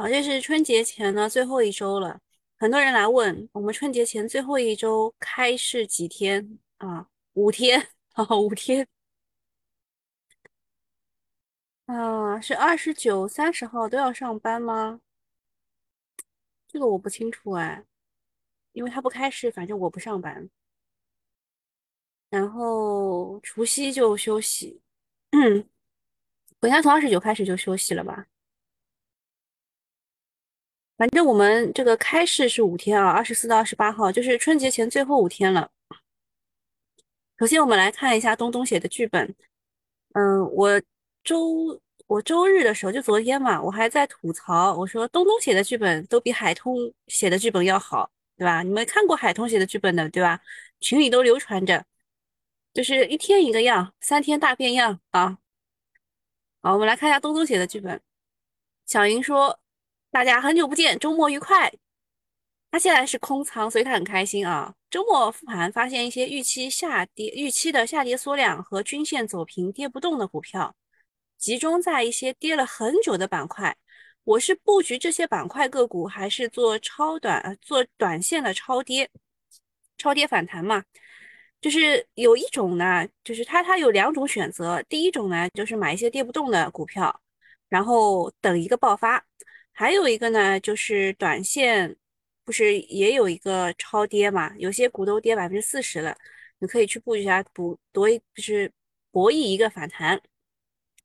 啊，这是春节前呢最后一周了，很多人来问我们春节前最后一周开市几天啊？五天啊，五天啊，是二十九、三十号都要上班吗？这个我不清楚哎，因为他不开市，反正我不上班。然后除夕就休息，嗯，我应该从二十九开始就休息了吧？反正我们这个开市是五天啊，二十四到二十八号，就是春节前最后五天了。首先，我们来看一下东东写的剧本。嗯，我周我周日的时候，就昨天嘛，我还在吐槽，我说东东写的剧本都比海通写的剧本要好，对吧？你们看过海通写的剧本的，对吧？群里都流传着，就是一天一个样，三天大变样啊。好，我们来看一下东东写的剧本。小云说：“大家很久不见，周末愉快。”他现在是空仓，所以他很开心啊。周末复盘发现一些预期下跌、预期的下跌缩量和均线走平跌不动的股票，集中在一些跌了很久的板块。我是布局这些板块个股，还是做超短、做短线的超跌、超跌反弹嘛？就是有一种呢，就是它它有两种选择。第一种呢，就是买一些跌不动的股票，然后等一个爆发；还有一个呢，就是短线。不是也有一个超跌嘛？有些股都跌百分之四十了，你可以去布局一下，博夺就是博弈一个反弹。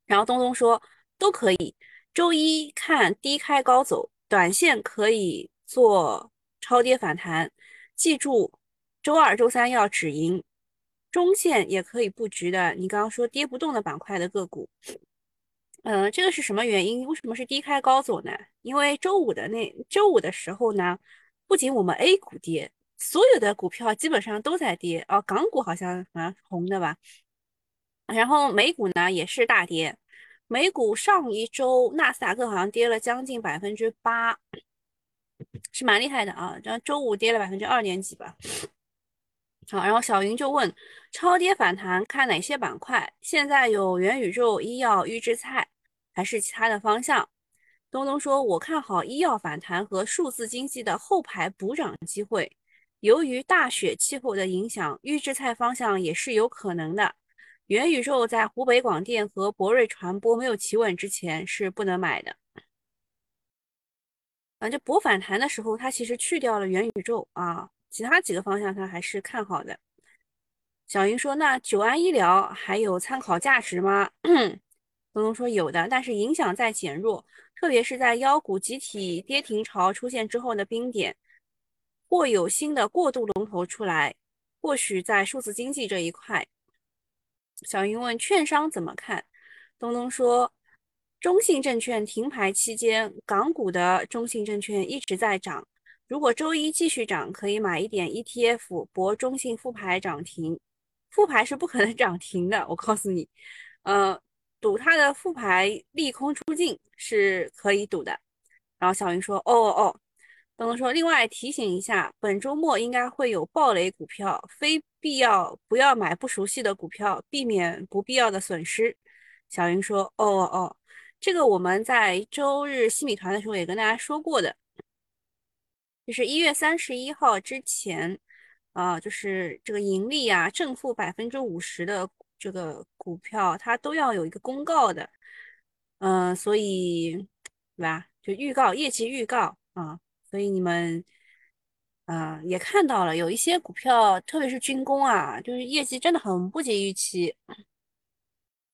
然后东东说都可以，周一看低开高走，短线可以做超跌反弹，记住周二、周三要止盈。中线也可以布局的，你刚刚说跌不动的板块的个股，嗯，这个是什么原因？为什么是低开高走呢？因为周五的那周五的时候呢？不仅我们 A 股跌，所有的股票基本上都在跌哦。港股好像啊红的吧，然后美股呢也是大跌。美股上一周纳斯达克好像跌了将近百分之八，是蛮厉害的啊。然后周五跌了百分之二点几吧。好，然后小云就问：超跌反弹看哪些板块？现在有元宇宙、医药、预制菜，还是其他的方向？东东说：“我看好医药反弹和数字经济的后排补涨机会。由于大雪气候的影响，预制菜方向也是有可能的。元宇宙在湖北广电和博瑞传播没有企稳之前是不能买的。啊，这博反弹的时候，它其实去掉了元宇宙啊，其他几个方向它还是看好的。”小云说：“那九安医疗还有参考价值吗？” 东东说：“有的，但是影响在减弱。”特别是在妖股集体跌停潮出现之后的冰点，或有新的过渡龙头出来，或许在数字经济这一块。小云问券商怎么看？东东说，中信证券停牌期间，港股的中信证券一直在涨。如果周一继续涨，可以买一点 ETF 博中信复牌涨停。复牌是不可能涨停的，我告诉你，呃。赌它的复牌利空出尽是可以赌的，然后小云说：“哦哦哦。”东东说：“另外提醒一下，本周末应该会有暴雷股票，非必要不要买不熟悉的股票，避免不必要的损失。”小云说：“哦哦哦，这个我们在周日新米团的时候也跟大家说过的，就是一月三十一号之前，啊，就是这个盈利啊正负百分之五十的。”这个股票它都要有一个公告的，嗯，所以对吧？就预告业绩预告啊，所以你们啊也看到了，有一些股票，特别是军工啊，就是业绩真的很不及预期。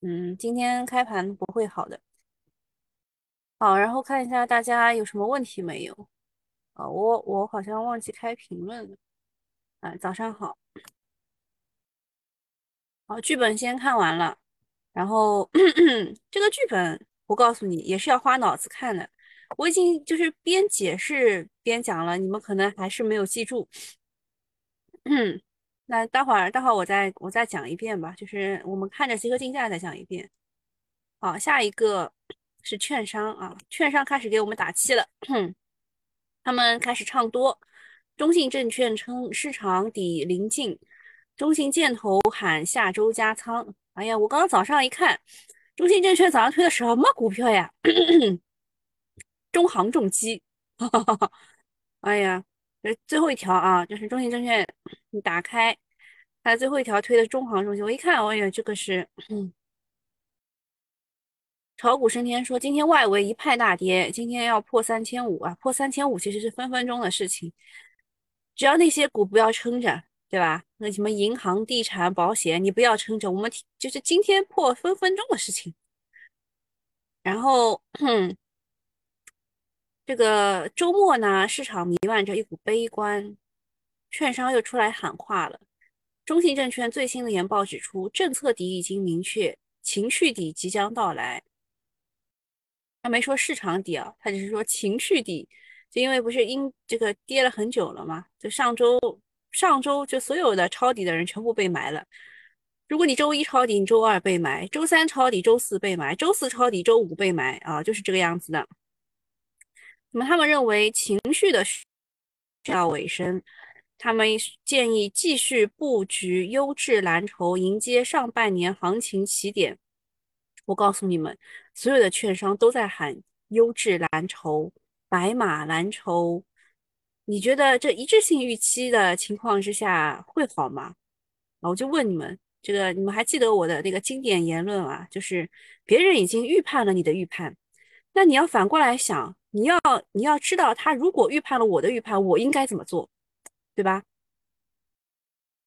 嗯，今天开盘不会好的。好，然后看一下大家有什么问题没有？啊，我我好像忘记开评论了。啊，早上好。好，剧本先看完了，然后 这个剧本我告诉你也是要花脑子看的。我已经就是边解释边讲了，你们可能还是没有记住。那待会儿待会儿我再我再讲一遍吧，就是我们看着集合竞价再讲一遍。好，下一个是券商啊，券商开始给我们打气了，他们开始唱多。中信证券称市场底临近。中信建投喊下周加仓，哎呀，我刚刚早上一看，中信证券早上推的什么股票呀？中航重机，哎呀，这最后一条啊，就是中信证券，你打开，它最后一条推的中航重机，我一看，哎呀，这个是，炒股升天说今天外围一派大跌，今天要破三千五啊，破三千五其实是分分钟的事情，只要那些股不要撑着，对吧？那什么银行、地产、保险，你不要撑着，我们就是今天破分分钟的事情。然后，这个周末呢，市场弥漫着一股悲观，券商又出来喊话了。中信证券最新的研报指出，政策底已经明确，情绪底即将到来。他没说市场底啊，他只是说情绪底，就因为不是因这个跌了很久了嘛，就上周上周就所有的抄底的人全部被埋了。如果你周一抄底，你周二被埋；周三抄底，周四被埋；周四抄底，周五被埋啊，就是这个样子的。那么他们认为情绪的要尾声，他们建议继续布局优质蓝筹，迎接上半年行情起点。我告诉你们，所有的券商都在喊优质蓝筹、白马蓝筹。你觉得这一致性预期的情况之下会好吗？啊我就问你们，这个你们还记得我的那个经典言论啊？就是别人已经预判了你的预判，那你要反过来想，你要你要知道，他如果预判了我的预判，我应该怎么做，对吧？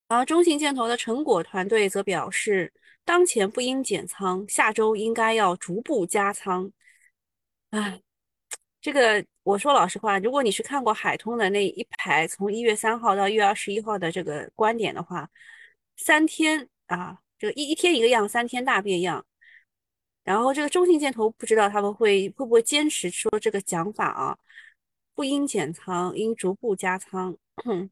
而中信建投的成果团队则表示。当前不应减仓，下周应该要逐步加仓。哎，这个我说老实话，如果你是看过海通的那一排从一月三号到一月二十一号的这个观点的话，三天啊，这个一一天一个样，三天大变样。然后这个中信建投不知道他们会会不会坚持说这个讲法啊？不应减仓，应逐步加仓。哼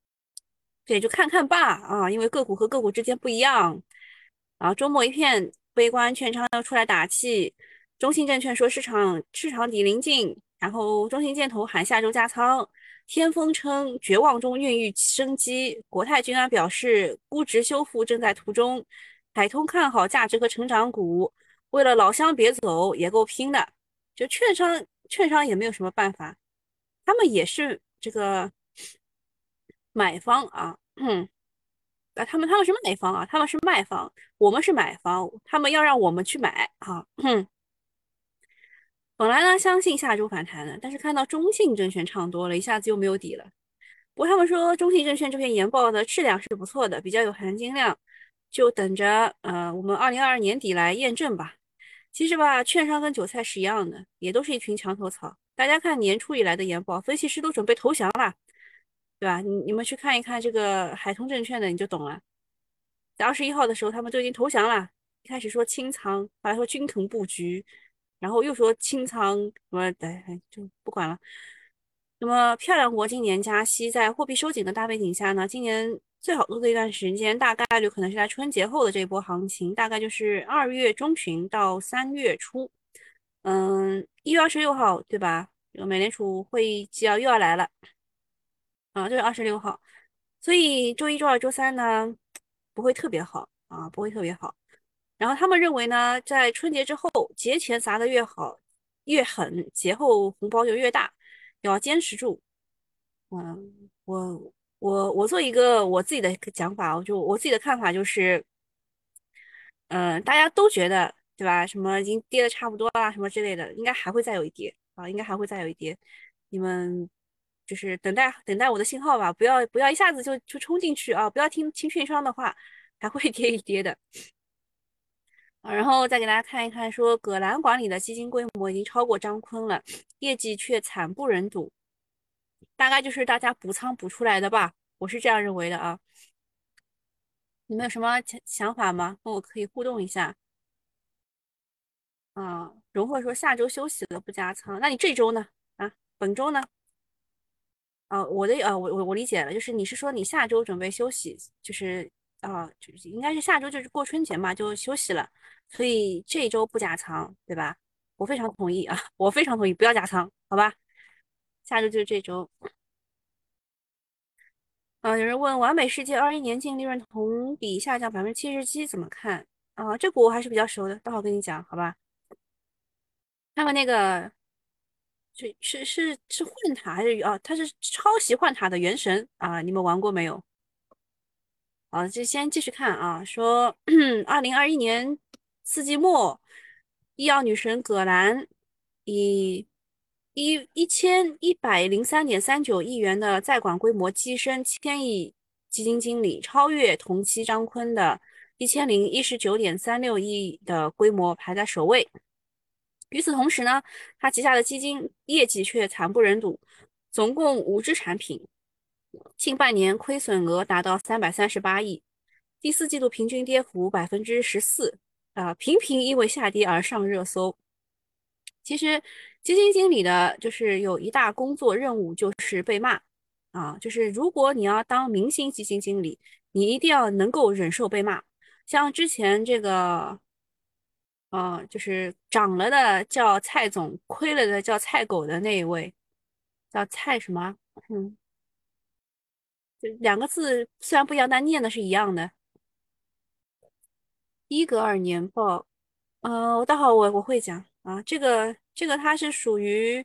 对，就看看吧啊，因为个股和个股之间不一样。然后周末一片悲观，券商又出来打气。中信证券说市场市场底临近，然后中信建投喊下周加仓。天风称绝望中孕育生机。国泰君安表示估值修复正在途中。海通看好价值和成长股，为了老乡别走也够拼的。就券商券商也没有什么办法，他们也是这个买方啊。嗯啊，他们他们是卖方啊，他们是卖方，我们是买方，他们要让我们去买啊。哼本来呢，相信下周反弹的，但是看到中信证券唱多了，一下子又没有底了。不过他们说中信证券这篇研报的质量是不错的，比较有含金量，就等着呃我们二零二二年底来验证吧。其实吧，券商跟韭菜是一样的，也都是一群墙头草。大家看年初以来的研报，分析师都准备投降了。对吧？你你们去看一看这个海通证券的，你就懂了。在二十一号的时候，他们就已经投降了。一开始说清仓，后来说均衡布局，然后又说清仓，什么哎就不管了。那么漂亮国今年加息，在货币收紧的大背景下呢，今年最好做的一段时间，大概率可能是在春节后的这一波行情，大概就是二月中旬到三月初。嗯，一月二十六号，对吧？美联储会议纪要又要来了。啊，就是二十六号，所以周一、周二、周三呢不会特别好啊，不会特别好。然后他们认为呢，在春节之后，节前砸的越好越狠，节后红包就越大，要坚持住。嗯，我我我做一个我自己的讲法，我就我自己的看法就是，嗯，大家都觉得对吧？什么已经跌的差不多啦，什么之类的，应该还会再有一跌啊，应该还会再有一跌，你们。就是等待等待我的信号吧，不要不要一下子就就冲进去啊！不要听听券商的话，还会 跌一跌的。然后再给大家看一看，说葛兰管理的基金规模已经超过张坤了，业绩却惨不忍睹，大概就是大家补仓补出来的吧，我是这样认为的啊。你们有什么想想法吗？跟我可以互动一下。啊，荣慧说下周休息了不加仓，那你这周呢？啊，本周呢？啊，我的啊，我我我理解了，就是你是说你下周准备休息，就是啊，就是应该是下周就是过春节嘛，就休息了，所以这一周不加仓，对吧？我非常同意啊，我非常同意，不要加仓，好吧？下周就是这周。啊，有人问完美世界二一年净利润同比下降百分之七十七，怎么看？啊，这股我还是比较熟的，待会跟你讲，好吧？他们那个。是是是是幻塔还是啊？它是抄袭幻塔的原神啊！你们玩过没有？好，就先继续看啊。说 二零二一年四季末，医药女神葛兰以一一千一百零三点三九亿元的在管规模跻身千亿基金经理，超越同期张坤的一千零一十九点三六亿的规模，排在首位。与此同时呢，他旗下的基金业绩却惨不忍睹，总共五只产品，近半年亏损额达到三百三十八亿，第四季度平均跌幅百分之十四，啊，频频因为下跌而上热搜。其实基金经理的就是有一大工作任务，就是被骂，啊，就是如果你要当明星基金经理，你一定要能够忍受被骂，像之前这个。啊，就是涨了的叫蔡总，亏了的叫蔡狗的那一位，叫蔡什么？嗯，两个字虽然不一样，但念的是一样的。伊格尔年报，呃，待会我我会讲啊，这个这个它是属于，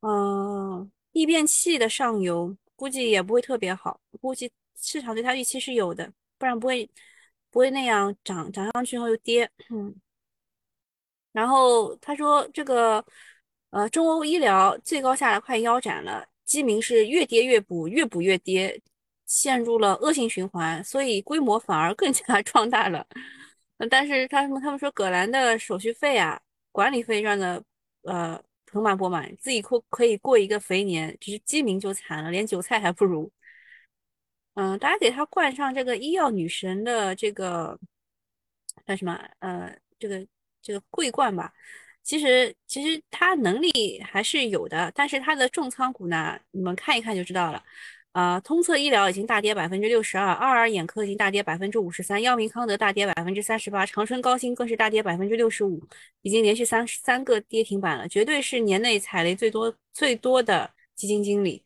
嗯，异变器的上游，估计也不会特别好，估计市场对它预期是有的，不然不会不会那样涨涨上去后又跌，嗯。然后他说，这个呃，中欧医疗最高下来快腰斩了，基民是越跌越补，越补越跌，陷入了恶性循环，所以规模反而更 加壮大了。但是他们他们说，葛兰的手续费啊，管理费赚的呃盆满钵满，自己可可以过一个肥年，只是基民就惨了，连韭菜还不如。嗯，大家给他冠上这个医药女神的这个叫什么？呃，这个。这个桂冠吧，其实其实它能力还是有的，但是它的重仓股呢，你们看一看就知道了。啊，通策医疗已经大跌百分之六十二，爱尔眼科已经大跌百分之五十三，药明康德大跌百分之三十八，长春高新更是大跌百分之六十五，已经连续三三个跌停板了，绝对是年内踩雷最多最多的基金经理。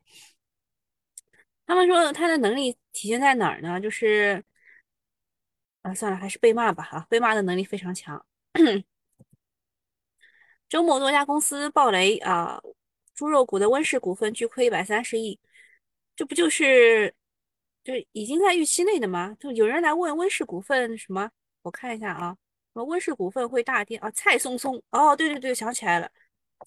他们说他的能力体现在哪儿呢？就是啊，算了，还是被骂吧。哈，被骂的能力非常强。周末多家公司暴雷啊！猪肉股的温氏股份巨亏一百三十亿，这不就是就已经在预期内的吗？就有人来问温氏股份什么？我看一下啊，温氏股份会大跌啊？蔡松松哦，对对对，想起来了，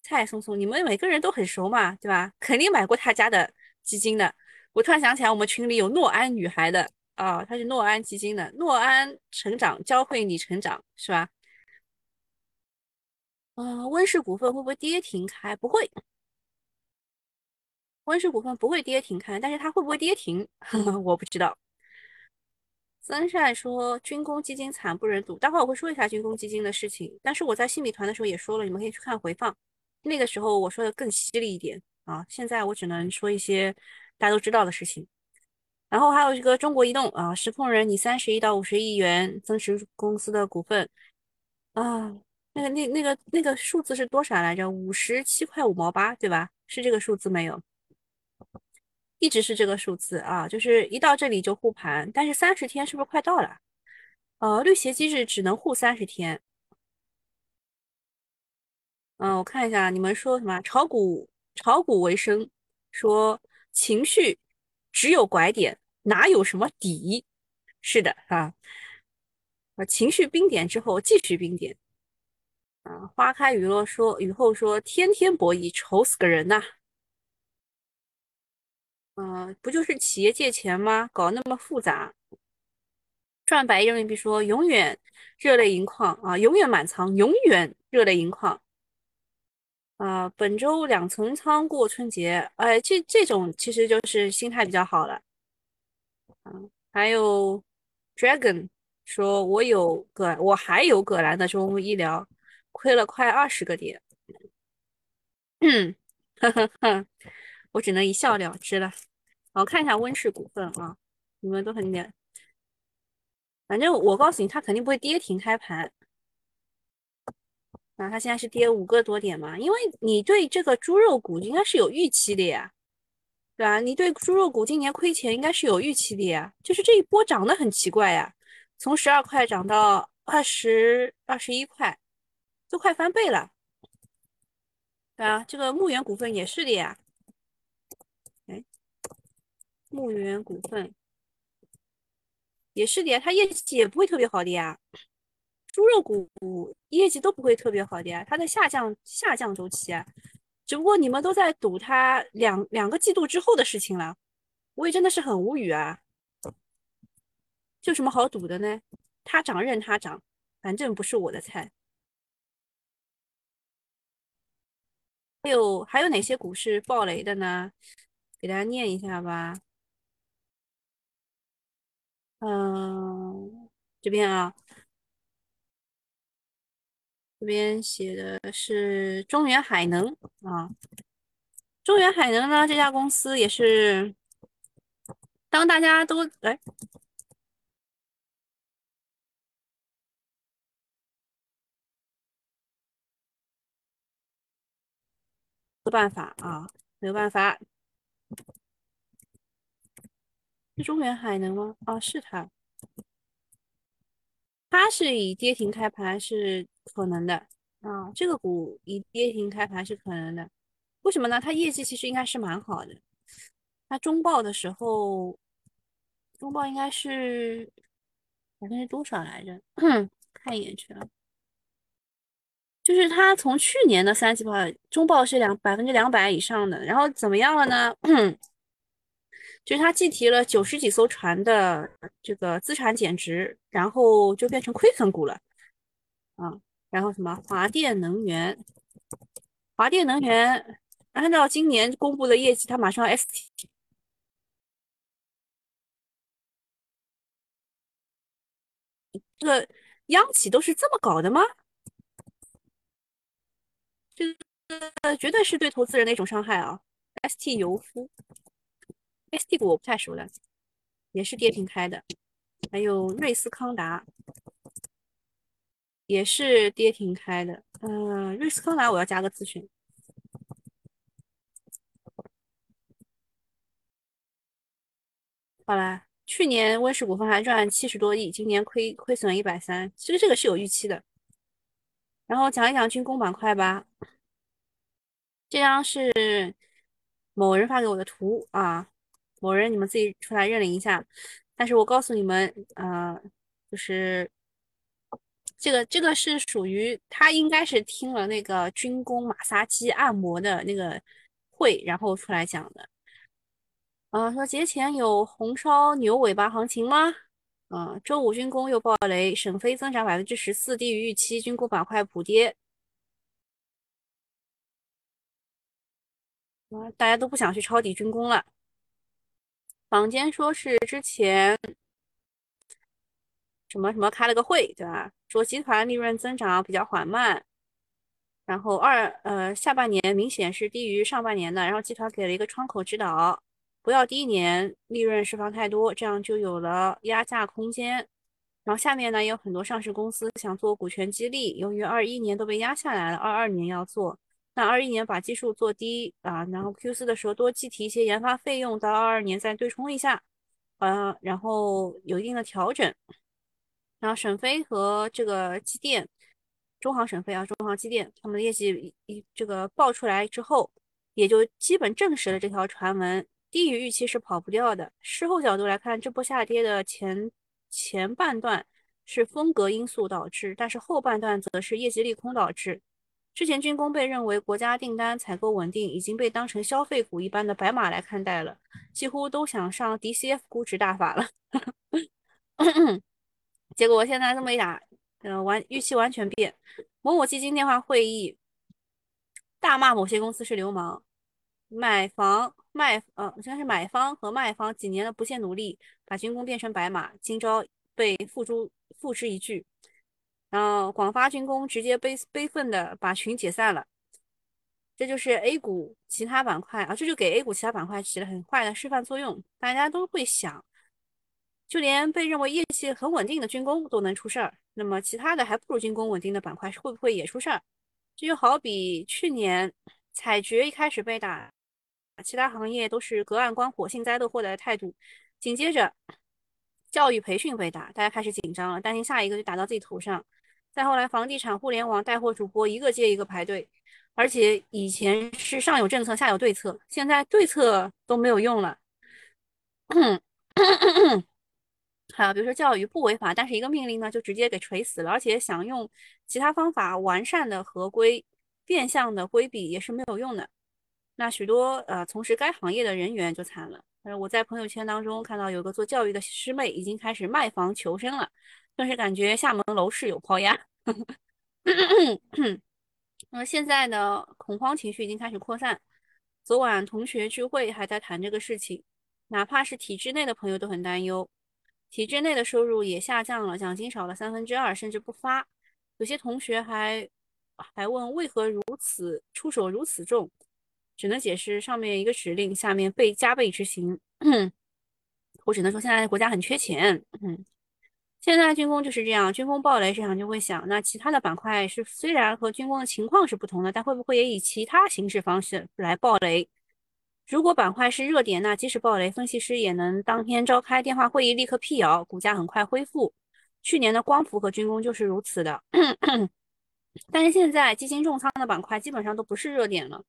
蔡松松，你们每个人都很熟嘛，对吧？肯定买过他家的基金的。我突然想起来，我们群里有诺安女孩的啊，她是诺安基金的，诺安成长教会你成长，是吧？啊，温氏股份会不会跌停开？不会，温氏股份不会跌停开，但是它会不会跌停，我不知道。曾善说军工基金惨不忍睹，待会我会说一下军工基金的事情。但是我在新米团的时候也说了，你们可以去看回放，那个时候我说的更犀利一点啊。现在我只能说一些大家都知道的事情。然后还有一个中国移动啊，实控人你三十亿到五十亿元增持公司的股份啊。那个那那个那个数字是多少来着？五十七块五毛八，对吧？是这个数字没有？一直是这个数字啊，就是一到这里就护盘，但是三十天是不是快到了？呃，绿鞋机制只能护三十天。嗯，我看一下你们说什么？炒股炒股为生，说情绪只有拐点，哪有什么底？是的啊，啊，情绪冰点之后继续冰点。啊，花开雨落说雨后说天天博弈，愁死个人呐！嗯，不就是企业借钱吗？搞那么复杂，赚百亿人民币说永远热泪盈眶啊，永远满仓，永远热泪盈眶啊！本周两层仓过春节，哎，这这种其实就是心态比较好了。嗯，还有 Dragon 说，我有个，我还有葛兰的中医疗。亏了快二十个点，嗯，呵呵呵，我只能一笑了之了。我看一下温氏股份啊，你们都很点，反正我告诉你，它肯定不会跌停开盘。啊，它现在是跌五个多点嘛？因为你对这个猪肉股应该是有预期的呀，对吧？你对猪肉股今年亏钱应该是有预期的呀，就是这一波涨得很奇怪呀，从十二块涨到二十二十一块。都快翻倍了，对啊，这个牧原股份也是的呀。哎，牧原股份也是的呀，它业绩也不会特别好的呀。猪肉股业绩都不会特别好的呀，它在下降下降周期啊。只不过你们都在赌它两两个季度之后的事情了，我也真的是很无语啊。有什么好赌的呢？它涨任它涨，反正不是我的菜。还有还有哪些股是暴雷的呢？给大家念一下吧。嗯，这边啊，这边写的是中原海能啊。中原海能呢，这家公司也是，当大家都哎。没办法啊，没有办法。是中原海能吗？啊，是它。它是以跌停开盘是可能的啊，这个股以跌停开盘是可能的。为什么呢？它业绩其实应该是蛮好的。它中报的时候，中报应该是百分之多少来着？看一眼去了。就是它从去年的三季报中报是两百分之两百以上的，然后怎么样了呢？就是它计提了九十几艘船的这个资产减值，然后就变成亏损股了啊。然后什么华电能源，华电能源按照今年公布的业绩，它马上 ST，这个央企都是这么搞的吗？呃绝对是对投资人的一种伤害啊！ST 油夫，ST 股我不太熟的，也是跌停开的。还有瑞斯康达，也是跌停开的。嗯，瑞斯康达我要加个咨询。好啦，去年温氏股份还赚七十多亿，今年亏亏损一百三，其实这个是有预期的。然后讲一讲军工板块吧。这张是某人发给我的图啊，某人你们自己出来认领一下。但是我告诉你们，呃，就是这个这个是属于他应该是听了那个军工马杀鸡按摩的那个会，然后出来讲的。啊，说节前有红烧牛尾巴行情吗？嗯，周五军工又爆雷，沈飞增长百分之十四，低于预期，军工板块普跌。大家都不想去抄底军工了。坊间说是之前什么什么开了个会，对吧？说集团利润增长比较缓慢，然后二呃下半年明显是低于上半年的，然后集团给了一个窗口指导，不要第一年利润释放太多，这样就有了压价空间。然后下面呢也有很多上市公司想做股权激励，由于二一年都被压下来了，二二年要做。那二一年把基数做低啊，然后 Q 四的时候多计提一些研发费用，到二二年再对冲一下，呃，然后有一定的调整。然后沈飞和这个机电，中航沈飞啊，中航机电，他们的业绩一这个爆出来之后，也就基本证实了这条传闻，低于预期是跑不掉的。事后角度来看，这波下跌的前前半段是风格因素导致，但是后半段则是业绩利空导致。之前军工被认为国家订单采购稳定，已经被当成消费股一般的白马来看待了，几乎都想上 DCF 估值大法了。结果现在这么一打，嗯，完预期完全变。某某基金电话会议，大骂某些公司是流氓，买房卖呃，应该是买方和卖方几年的不懈努力，把军工变成白马，今朝被付诸付之一炬。然后广发军工直接悲悲愤的把群解散了，这就是 A 股其他板块啊，这就给 A 股其他板块起了很坏的示范作用。大家都会想，就连被认为业绩很稳定的军工都能出事儿，那么其他的还不如军工稳定的板块会不会也出事儿？这就好比去年采掘一开始被打，其他行业都是隔岸观火、幸灾乐祸的态度，紧接着教育培训被打，大家开始紧张了，担心下一个就打到自己头上。再后来，房地产、互联网带货主播一个接一个排队，而且以前是上有政策下有对策，现在对策都没有用了。还有比如说教育不违法，但是一个命令呢就直接给锤死了，而且想用其他方法完善的合规、变相的规避也是没有用的。那许多呃从事该行业的人员就惨了。呃，我在朋友圈当中看到有个做教育的师妹已经开始卖房求生了。顿时感觉厦门楼市有抛压。那现在呢，恐慌情绪已经开始扩散。昨晚同学聚会还在谈这个事情，哪怕是体制内的朋友都很担忧。体制内的收入也下降了，奖金少了三分之二，甚至不发。有些同学还还问为何如此出手如此重，只能解释上面一个指令，下面被加倍执行。我只能说现在国家很缺钱。嗯。现在军工就是这样，军工暴雷，市场就会想，那其他的板块是虽然和军工的情况是不同的，但会不会也以其他形式方式来暴雷？如果板块是热点，那即使暴雷，分析师也能当天召开电话会议，立刻辟谣，股价很快恢复。去年的光伏和军工就是如此的。但是现在基金重仓的板块基本上都不是热点了，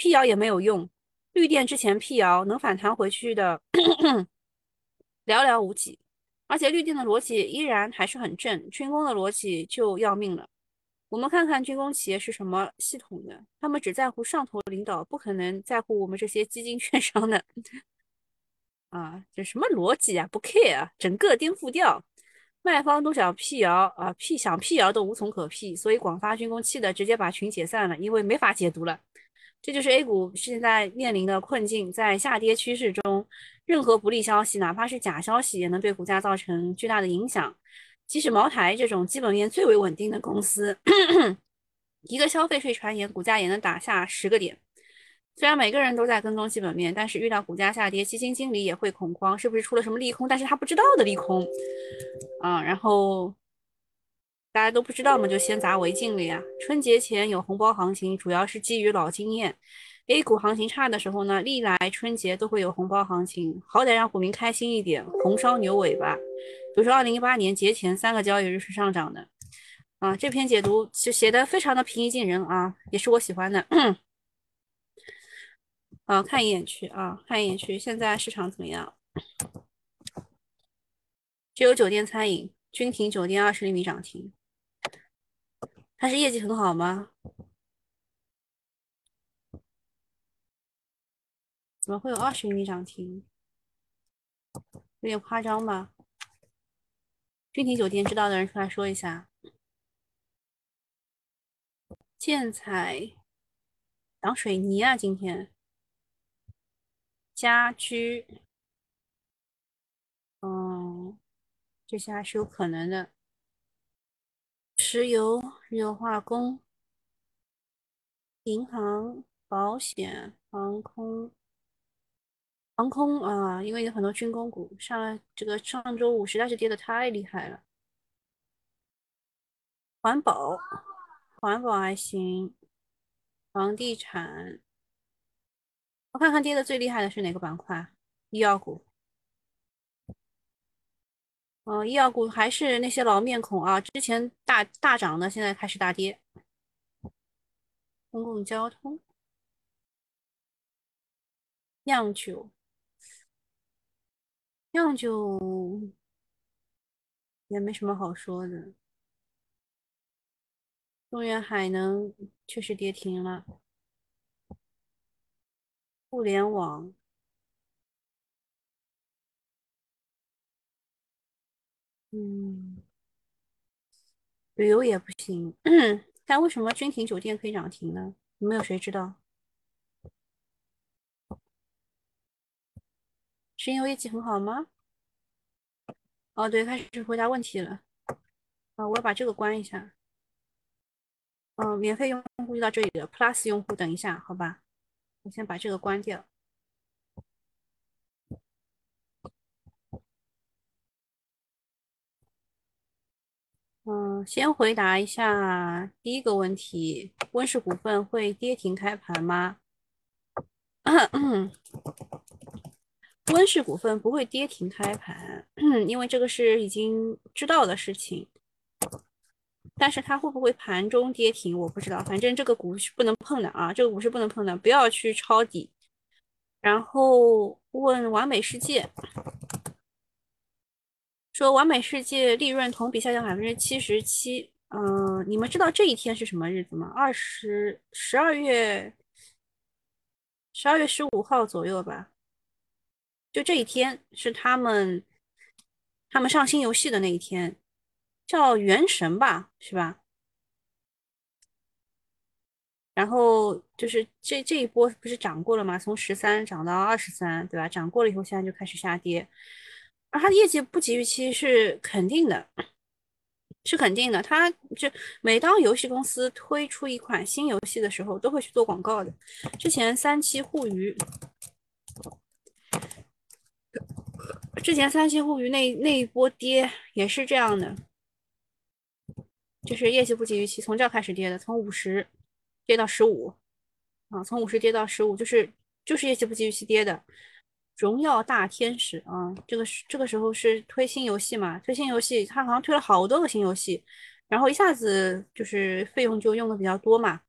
辟谣也没有用。绿电之前辟谣能反弹回去的 寥寥无几。而且绿电的逻辑依然还是很正，军工的逻辑就要命了。我们看看军工企业是什么系统的，他们只在乎上头领导，不可能在乎我们这些基金券商的。啊，这什么逻辑啊？不 care，啊整个颠覆掉。卖方都想辟谣啊，辟想辟谣都无从可辟，所以广发军工气的直接把群解散了，因为没法解读了。这就是 A 股现在面临的困境，在下跌趋势中。任何不利消息，哪怕是假消息，也能对股价造成巨大的影响。即使茅台这种基本面最为稳定的公司，一个消费税传言，股价也能打下十个点。虽然每个人都在跟踪基本面，但是遇到股价下跌，基金经理也会恐慌，是不是出了什么利空？但是他不知道的利空啊。然后大家都不知道嘛，就先砸为敬了呀。春节前有红包行情，主要是基于老经验。A 股行情差的时候呢，历来春节都会有红包行情，好歹让股民开心一点，红烧牛尾巴。比如说，二零一八年节前三个交易日是上涨的，啊，这篇解读就写的非常的平易近人啊，也是我喜欢的。啊，看一眼去啊，看一眼去，现在市场怎么样？只有酒店餐饮，君庭酒店二十厘米涨停，他是业绩很好吗？怎么会有二十厘米涨停？有点夸张吧？君庭酒店知道的人出来说一下。建材涨水泥啊，今天家居，嗯，这些还是有可能的。石油、日油化工、银行、保险、航空。航空啊，因为有很多军工股，上这个上周五实在是跌的太厉害了。环保，环保还行。房地产，我看看跌的最厉害的是哪个板块？医药股。嗯，医药股还是那些老面孔啊，之前大大涨的，现在开始大跌。公共交通，酿酒。酿酒也没什么好说的。中原海能确实跌停了。互联网，嗯，旅游也不行。但为什么君庭酒店可以涨停呢？有没有谁知道？是因为业绩很好吗？哦，对，开始回答问题了。啊，我要把这个关一下。嗯，免费用户就到这里了，Plus 用户等一下，好吧？我先把这个关掉。嗯，先回答一下第一个问题：温氏股份会跌停开盘吗？温氏股份不会跌停开盘，因为这个是已经知道的事情。但是它会不会盘中跌停，我不知道。反正这个股是不能碰的啊，这个股是不能碰的，不要去抄底。然后问完美世界，说完美世界利润同比下降百分之七十七。嗯，你们知道这一天是什么日子吗？二十十二月十二月十五号左右吧。就这一天是他们他们上新游戏的那一天，叫元神吧，是吧？然后就是这这一波不是涨过了吗？从十三涨到二十三，对吧？涨过了以后，现在就开始下跌。而它的业绩不及预期是肯定的，是肯定的。它就每当游戏公司推出一款新游戏的时候，都会去做广告的。之前三七互娱。之前三七互娱那那一波跌也是这样的，就是业绩不及预期，从这开始跌的，从五十跌到十五，啊，从五十跌到十五，就是就是业绩不及预期跌的。荣耀大天使啊，这个是这个时候是推新游戏嘛？推新游戏，他好像推了好多个新游戏，然后一下子就是费用就用的比较多嘛。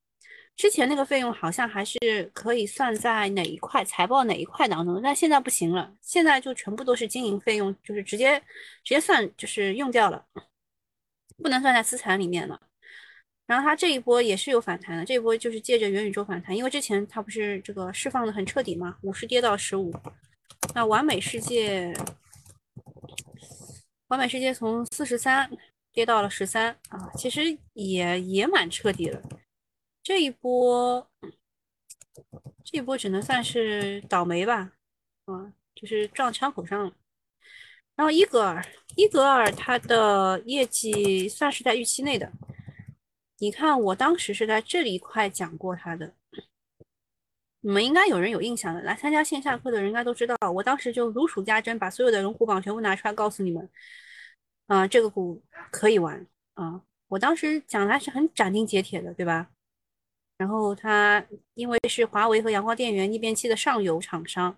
之前那个费用好像还是可以算在哪一块财报哪一块当中，但现在不行了，现在就全部都是经营费用，就是直接直接算就是用掉了，不能算在资产里面了。然后它这一波也是有反弹的，这一波就是借着元宇宙反弹，因为之前它不是这个释放的很彻底嘛，五十跌到十五。那完美世界，完美世界从四十三跌到了十三啊，其实也也蛮彻底了。这一波，这一波只能算是倒霉吧，啊，就是撞枪口上了。然后伊格尔，伊格尔他的业绩算是在预期内的。你看，我当时是在这里一块讲过他的，你们应该有人有印象的，来参加线下课的人应该都知道，我当时就如数家珍，把所有的龙虎榜全部拿出来告诉你们，啊，这个股可以玩啊。我当时讲的还是很斩钉截铁的，对吧？然后它因为是华为和阳光电源逆变器的上游厂商，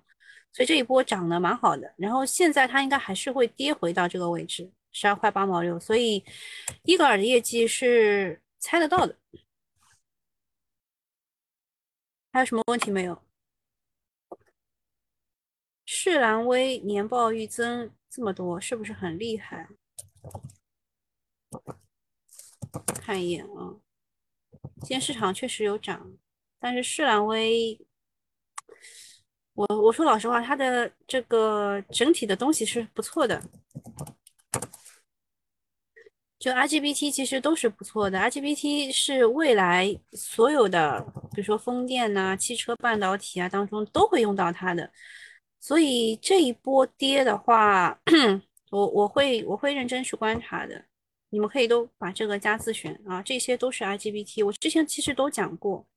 所以这一波涨得蛮好的。然后现在它应该还是会跌回到这个位置，十二块八毛六。所以伊格尔的业绩是猜得到的。还有什么问题没有？世兰威年报预增这么多，是不是很厉害？看一眼啊。今天市场确实有涨，但是世兰威，我我说老实话，它的这个整体的东西是不错的，就 IGBT 其实都是不错的，IGBT 是未来所有的，比如说风电呐、汽车半导体啊当中都会用到它的，所以这一波跌的话，我我会我会认真去观察的。你们可以都把这个加自选啊，这些都是 IGBT，我之前其实都讲过，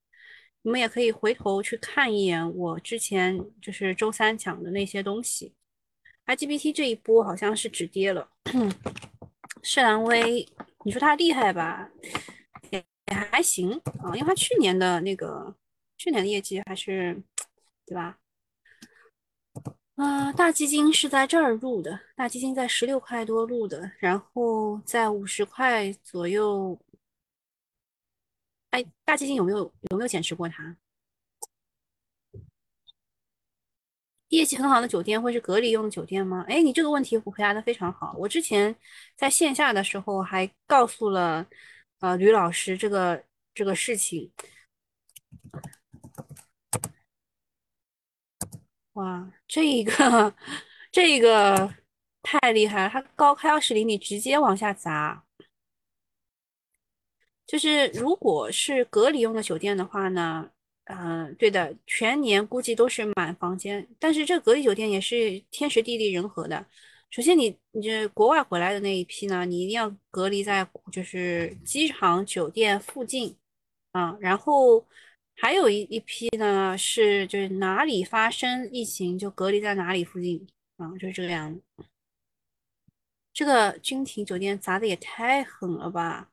你们也可以回头去看一眼我之前就是周三讲的那些东西。IGBT 这一波好像是止跌了，世兰威，你说它厉害吧，也也还行啊，因为它去年的那个去年的业绩还是，对吧？啊，大基金是在这儿入的，大基金在十六块多入的，然后在五十块左右。哎，大基金有没有有没有减持过它？业绩很好的酒店会是隔离用的酒店吗？哎，你这个问题回答的非常好。我之前在线下的时候还告诉了呃吕老师这个这个事情。哇，这一个，这一个太厉害了！它高开二十厘米，直接往下砸。就是如果是隔离用的酒店的话呢，嗯，对的，全年估计都是满房间。但是这隔离酒店也是天时地利人和的。首先，你你这国外回来的那一批呢，你一定要隔离在就是机场酒店附近啊，然后。还有一一批呢，是就是哪里发生疫情就隔离在哪里附近啊，就是这个样子。这个君庭酒店砸的也太狠了吧！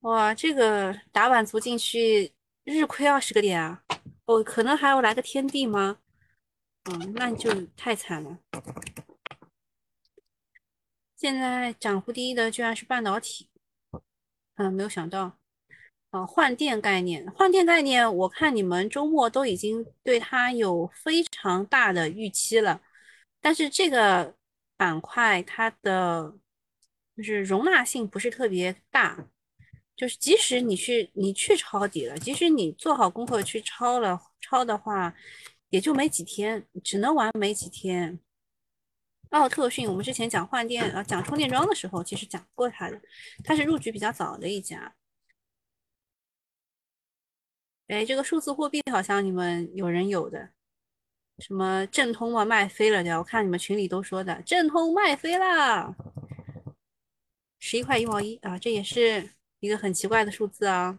哇，这个打板足进去日亏二十个点啊！哦，可能还要来个天地吗？嗯，那就太惨了。现在涨幅第一的居然是半导体。嗯，没有想到。啊，换电概念，换电概念，我看你们周末都已经对它有非常大的预期了，但是这个板块它的就是容纳性不是特别大，就是即使你去你去抄底了，即使你做好功课去抄了抄的话，也就没几天，只能玩没几天。奥特迅，我们之前讲换电啊讲充电桩的时候，其实讲过它的，它是入局比较早的一家。哎，这个数字货币好像你们有人有的，什么正通嘛卖飞了的，我看你们群里都说的正通卖飞了，十一块一毛一啊，这也是一个很奇怪的数字啊。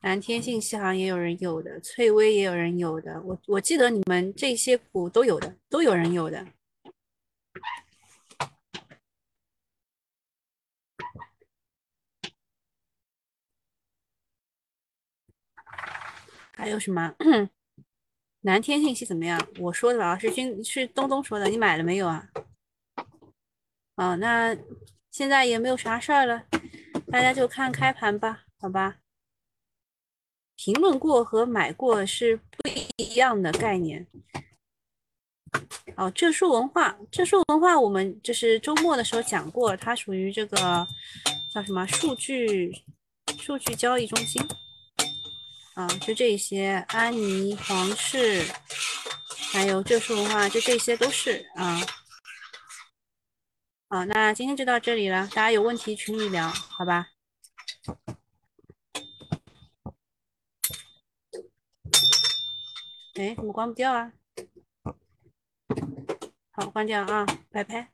蓝天信息好像也有人有的，翠微也有人有的，我我记得你们这些股都有的，都有人有的。还有什么？蓝天信息怎么样？我说的啊，是君是东东说的，你买了没有啊？哦，那现在也没有啥事儿了，大家就看开盘吧，好吧？评论过和买过是不一样的概念。哦，浙数文化，浙数文化，我们就是周末的时候讲过，它属于这个叫什么数据数据交易中心。啊，就这些，安妮、皇室，还有浙数文化，就这些都是啊。好，那今天就到这里了，大家有问题群里聊，好吧？哎，怎么关不掉啊？好，关掉啊，拜拜。